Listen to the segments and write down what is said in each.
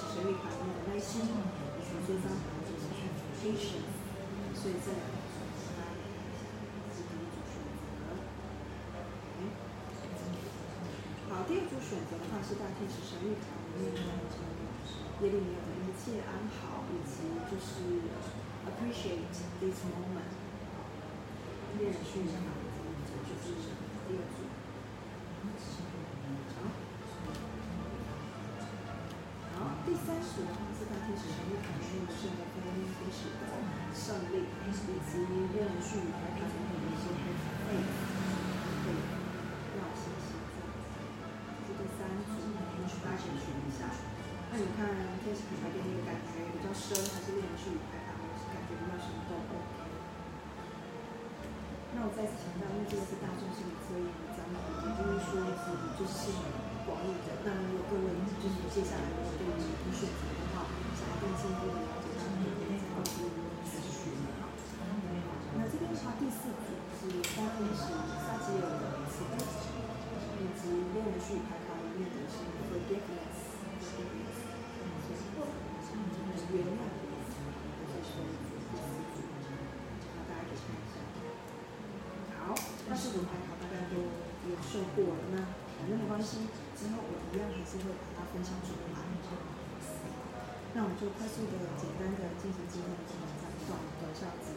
使神谕卡里面的耐心，以及这张牌就是 patience，所以这两个是第一组选择。好，第二组选择的话是大天使神谕卡里面的这个耶利米的一切安好，以及就是 appreciate this moment。恋人序卡就是第二组。第三组的话是大天使神谕卡里面的圣德菲天使的胜利，以及恋人序牌卡里面的一些配对，要信心这样子。这第三组，大家先选一下。那你看天使牌给你的感觉比较深，还是恋人序牌卡，还是感觉比较什么都 OK？那我再次强调，因为这个是大众心理测验的章节，也就是说是就是广义的。那如果各位就是接下来如果对于你选择的话，想要更进一步的分享出来。那我们就快速的、简单的进行今天的这个讲段的这样子。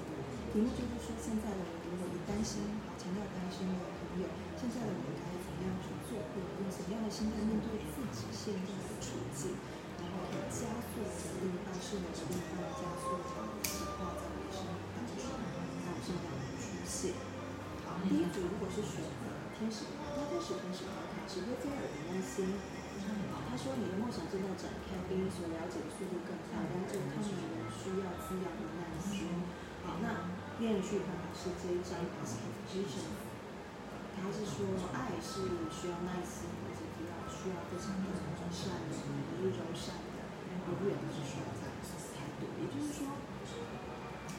题目就是说，现在的我如果你担心，好，强调担心的朋友，现在的我该怎么样去做，或者用什么样的心态面对自己现在的处境？然后以加速的另一半是我的另一半加速的显化在我的生命当中，还有这样的出现。好，第一组如果是选择天使牌，那天使天使牌卡是约菲尔的耐心。他说你的梦想正在展开，比你所了解的速度更快，然而他们仍需要滋养的耐心。好，那恋人序牌卡是这一张 expectation，他是说爱是需要耐心，而且需要需要非常的善良，也是柔善的，永远都是需要这样的态度。也就是说，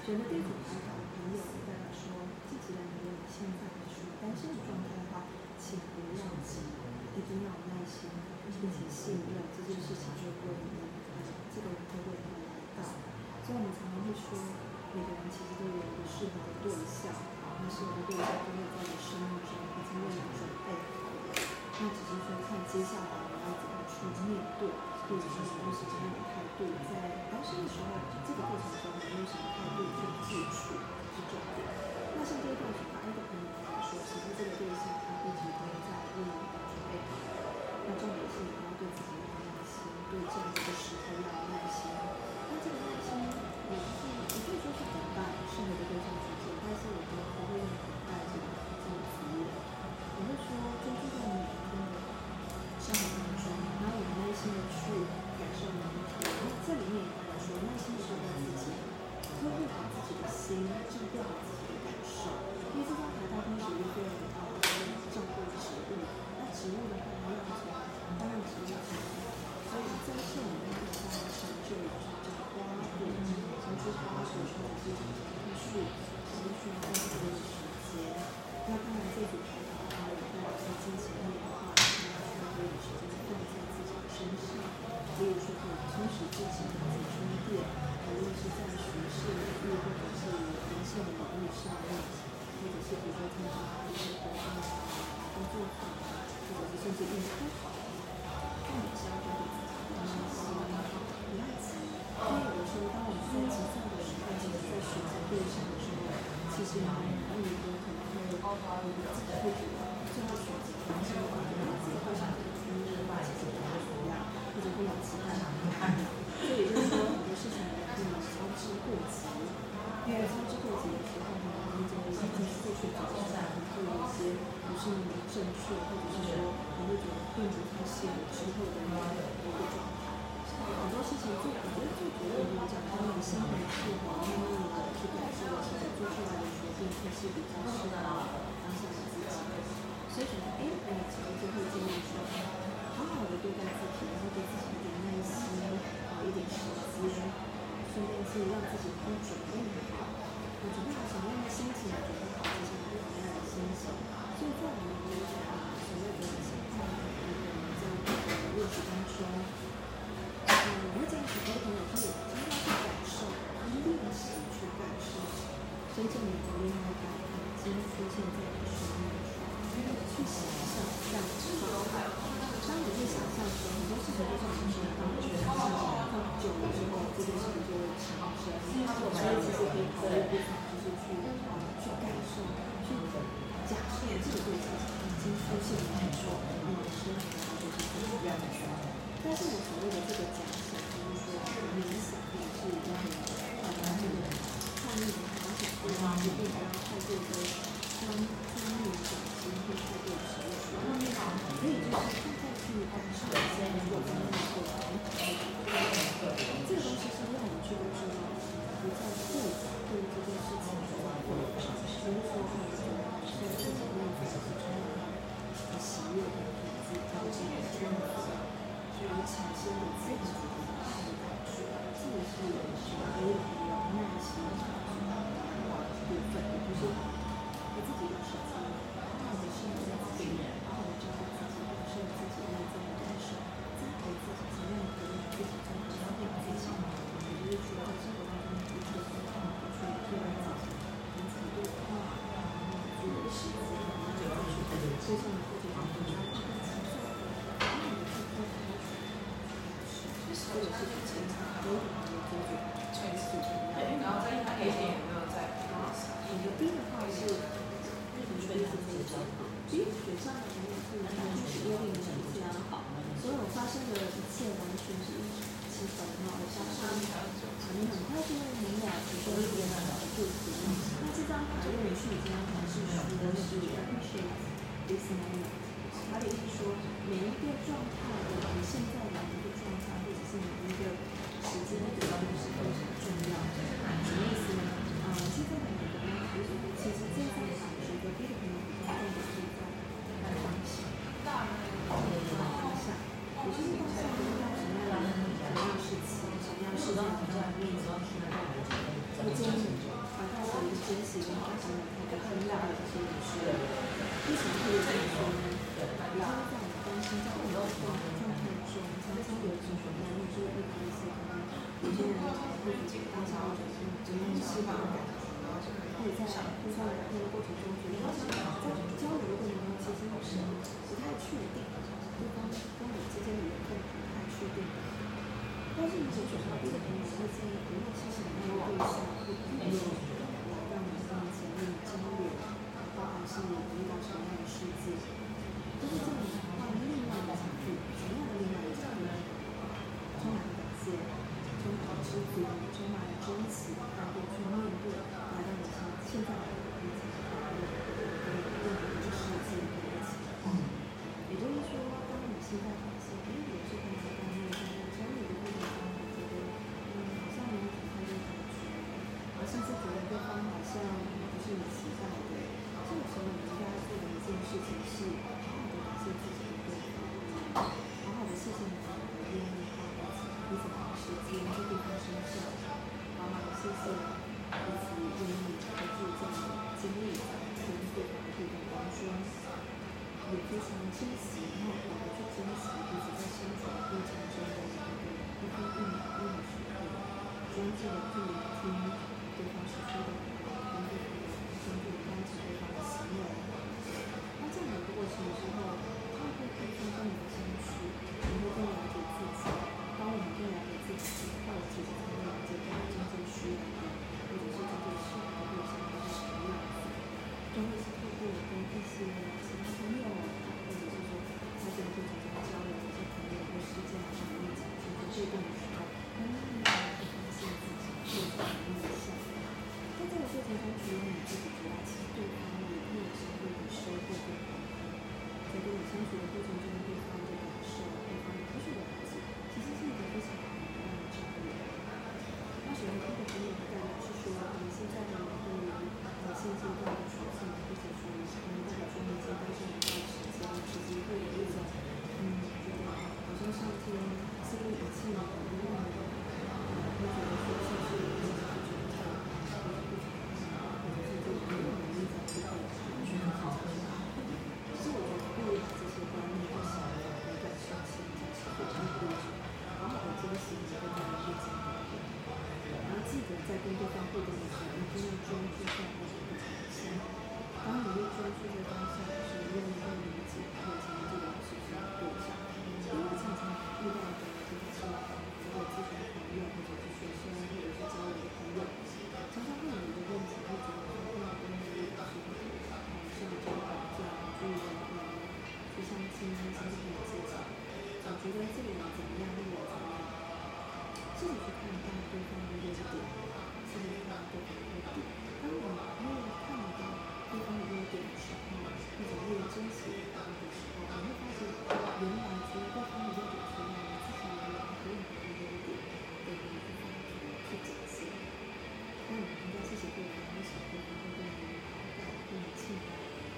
选择第一组牌的朋友，代表说，自己的你有你现在处于单身的状态，一定要有耐心，并且信任这件事情就会，呃，这个都会来到。所以我们常常会说，每个人其实都有一个适合的对象，那适合的对象都会在你生命中已经为你准备好了。那只是说看接下来你要怎么去面对，或者是什么什么样的态度，在单身的时候，就这个过程中你用什么态度去自处是重点。那像这一段选答 A 的朋友来说，其实这个对象他一直都在为你。那重点是你要对自己要有耐心，对这样的一个时候要有耐心。那这个耐心也是也可以说是以充实自己的自充电，无论是在学习领域或者是灵性的领域上面，或者是比如说参加一些活动啊、工作坊啊，或者是甚至运动好，重点是要给自己的耐心，不要急。因为有的时候，当我们在急躁的时候，其实在选择对象的时候，其实很容易有可能会自己会觉得最后选择的是我觉得自己会想的因为其实不太一样，或者会有其他。所以也就是说，很多事情我们不能操之过急，因为操之过急的时候，很容易就会在做选择的时候会有一些不是那么正确，或者是说你会觉得并不太适合之后的那个一个状态。很多事情最，我觉得最主要的讲，他们心平气和、慢慢的去感受的时候，做出来的决定会是比较适合当下的自己。所以选择 A 的朋友，其实就会建议说，好好的对待自己，然后给自己一点耐心，好一点时间，顺便是让自己多准备好，我觉得从什么样的心情觉得好，其实还是从样的心情。所以在我们的职场，所谓的心态，我们在我们的日子当中，嗯，我会建议很多朋友可以真的去感受，他定要自己去感受，真正的厉害感已经出现在你生命中。因为去想象这样子，当你会想象说，很多事情就像是你当觉得事情放久了之后，这件事情就会产生。所以，就是去去感受、去假设这个对象已经出现了，还说我们生活当中是不一样的。但是我所谓的这个假设，就是说是冥想也是一个很难的人，创意很想的地方，一定要透过跟生命转心，会透实验，然后那个可以就是。就是那这张卡用女士已经从事十多年，必须 this 的意思说每。会在互相聊天的过程中，觉得在交流的过程中，其实是不太确定，对方跟我之间的缘分不太确定。但是你解决到这个同时，建议不用去想那个对象，会没有来到你面前跟你交流，包含是你遇到什么样的事情，都是这样的话，另外的情绪，什么样的另外的情，充满感谢，充满知足，充满珍惜，现在我们自己的二维的一个就是自己的起的。也就是说，当你现在发现，哎，我这边在干这个，这边在干那个，我觉得，嗯，好像没有体会任何区，而甚觉得对方好像不是很期待。这个时候，你应该做的一件事情是，好好的感谢自己对，好好的谢谢你们的愿意花彼此彼的时间，这对方身上，好好的谢谢。以及愿意投入在经历当中，对白费的装修也非常珍惜。然后我们去珍惜就是在生产过程中的每一个一帆风一的时刻，专注的去聆听对方所说的。然后，他们很有干，就是说我们现在的每个人呃，现阶段。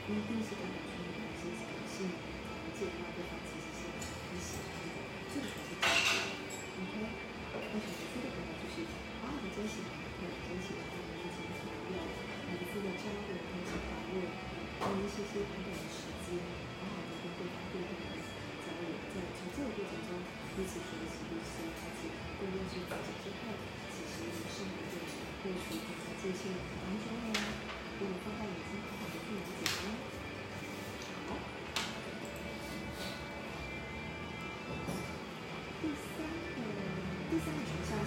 让对方其实是很喜欢的，这个才是重点。OK，那选择 C 的朋友就是啊，你真喜欢，对，真喜欢在你面前朋友，每一次的交流跟一起讨论，用一些些短短的时间，好好的跟对方互动交流，在从这个过程中彼此学习彼此了解，更认识自己之后，其实也是一个或许在这些当中呢，如果放在眼睛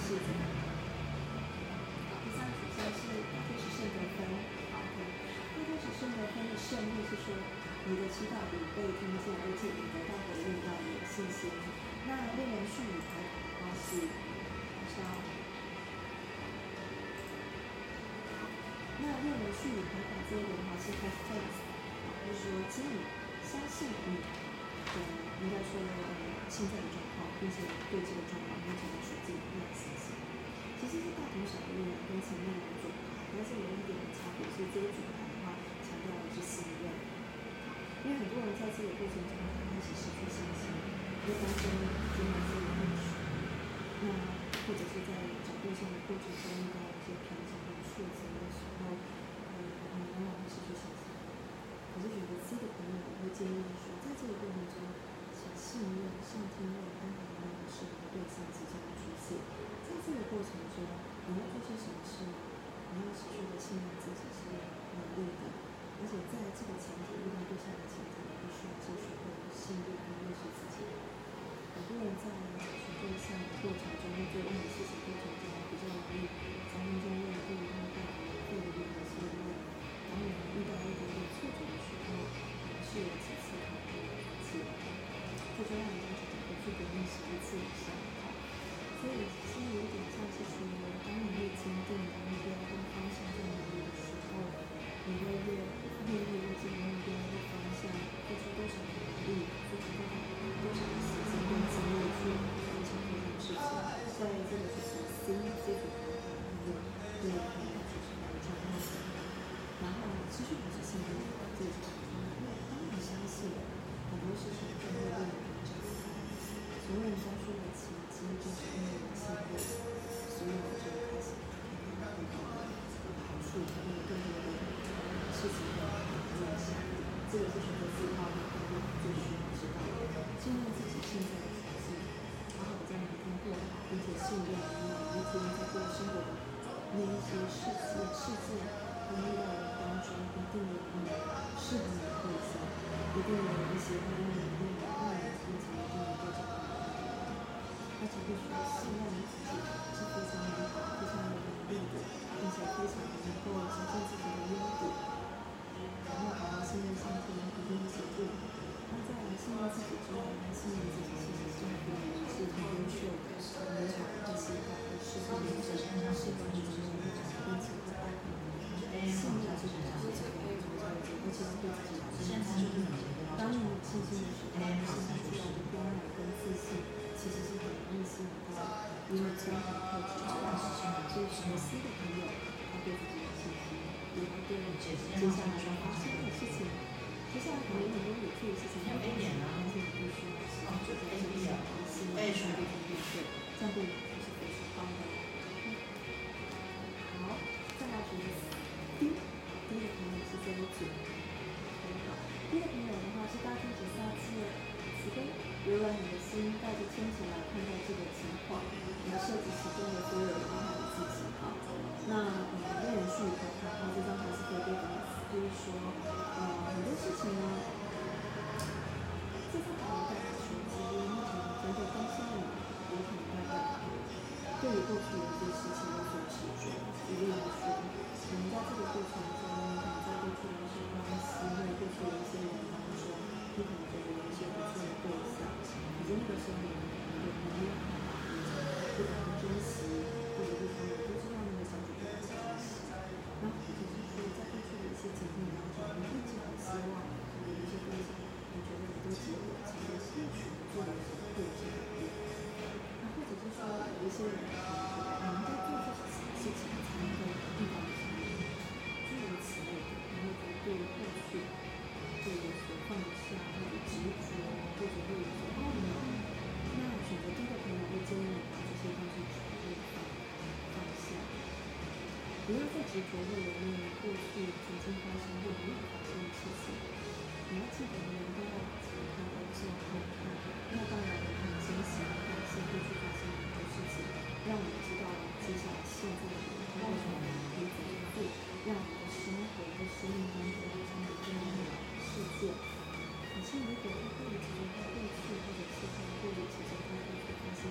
好，第三个选项是大天使圣德芬。好，OK，大天使圣德芬的胜利是说你的祈祷有被听见，而且你得到回应，让你有信心。那恋人术语牌卡的话是好像，那恋人术语牌卡这个的话是 have faith，就是说请你相信你的应该说呃现在的状况，并且对这个状况目前小异的，跟前面两组，但是有一点差别是这个组牌的话强调的是信任。因为很多人在这个过程中他开始失去信心，因为担心将来自己不熟，那或者是在找对象的过程中遇到一些瓶颈跟挫折的时候，呃，我们往往会失去信心。可是选择 C 的朋友，我会建议说，在这个过程中，请信任、上天为安排那个适合的对象即将出现。在这个过程中，你要做些什么事？你要持续的信任自己是努力的，而且在这个前提遇到对象的前提，你必须要继续会信任跟认识自己。很多人在寻对象的过程中，会做任何事情一定有一些帮你一定有爱你，并且一定能够找到。而且必须要信任你自己是不要再执着会留恋过去曾经发生过没有发生的事情。你要记得，人都要往前看，而不是往后看。那当然，我们很珍惜、感谢过去发生的很多事情，让我们知道了接下来现在的我们会怎么可以怎么做，让我们的生活和生命当中发生的更美好的事件。可是，如果他过于执着在过去，或者是他过于执着在过去发生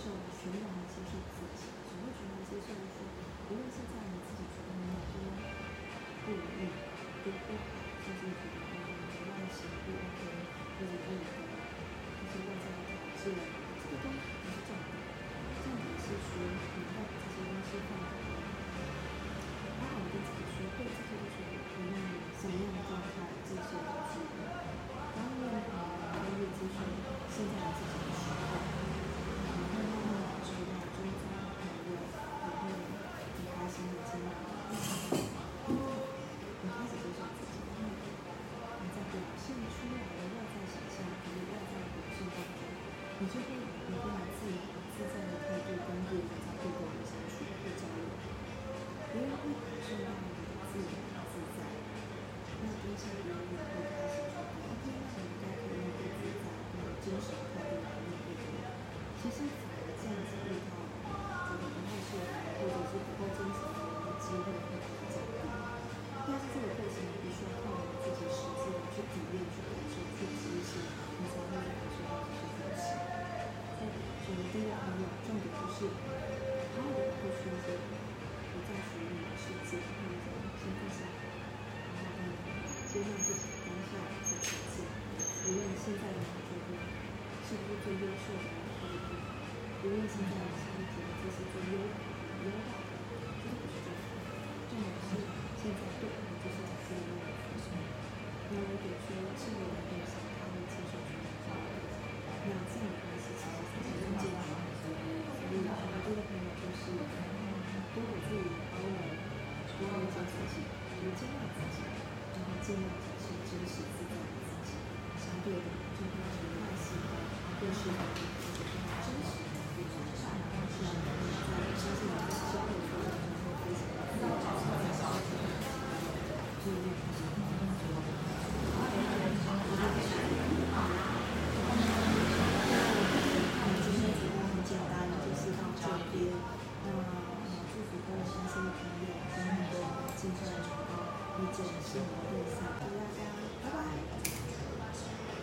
受全然的接受自己，只会全然接受说，无论现在你自己觉得你有多不如意、多不好，甚至觉得哦你的外形不 OK，或者是你的一些外在的条件，这个都不是重点。重点是说，你要把这些东西放在好好跟自己说，对自己说，无论什么样的状态，这些都是当越好，越越接受现在的自己点就是好好的过去一些不再属于你的世界，或者说先放下，然后呢，接纳自己当下的条件，无论现在的你觉得是不是最优秀的，或者是无论现在你是不是觉得这是最优优化的，这个不是重点，重点是现在对你就是在这个位置。那如果说是有人对象，他会接受全部的，那这样的关系其实才是。以我这个朋友就是多给自己包容，多理解自己，多接纳自己，然后尽量展现真实自在的自己。相对的，就会很耐心的，更，是。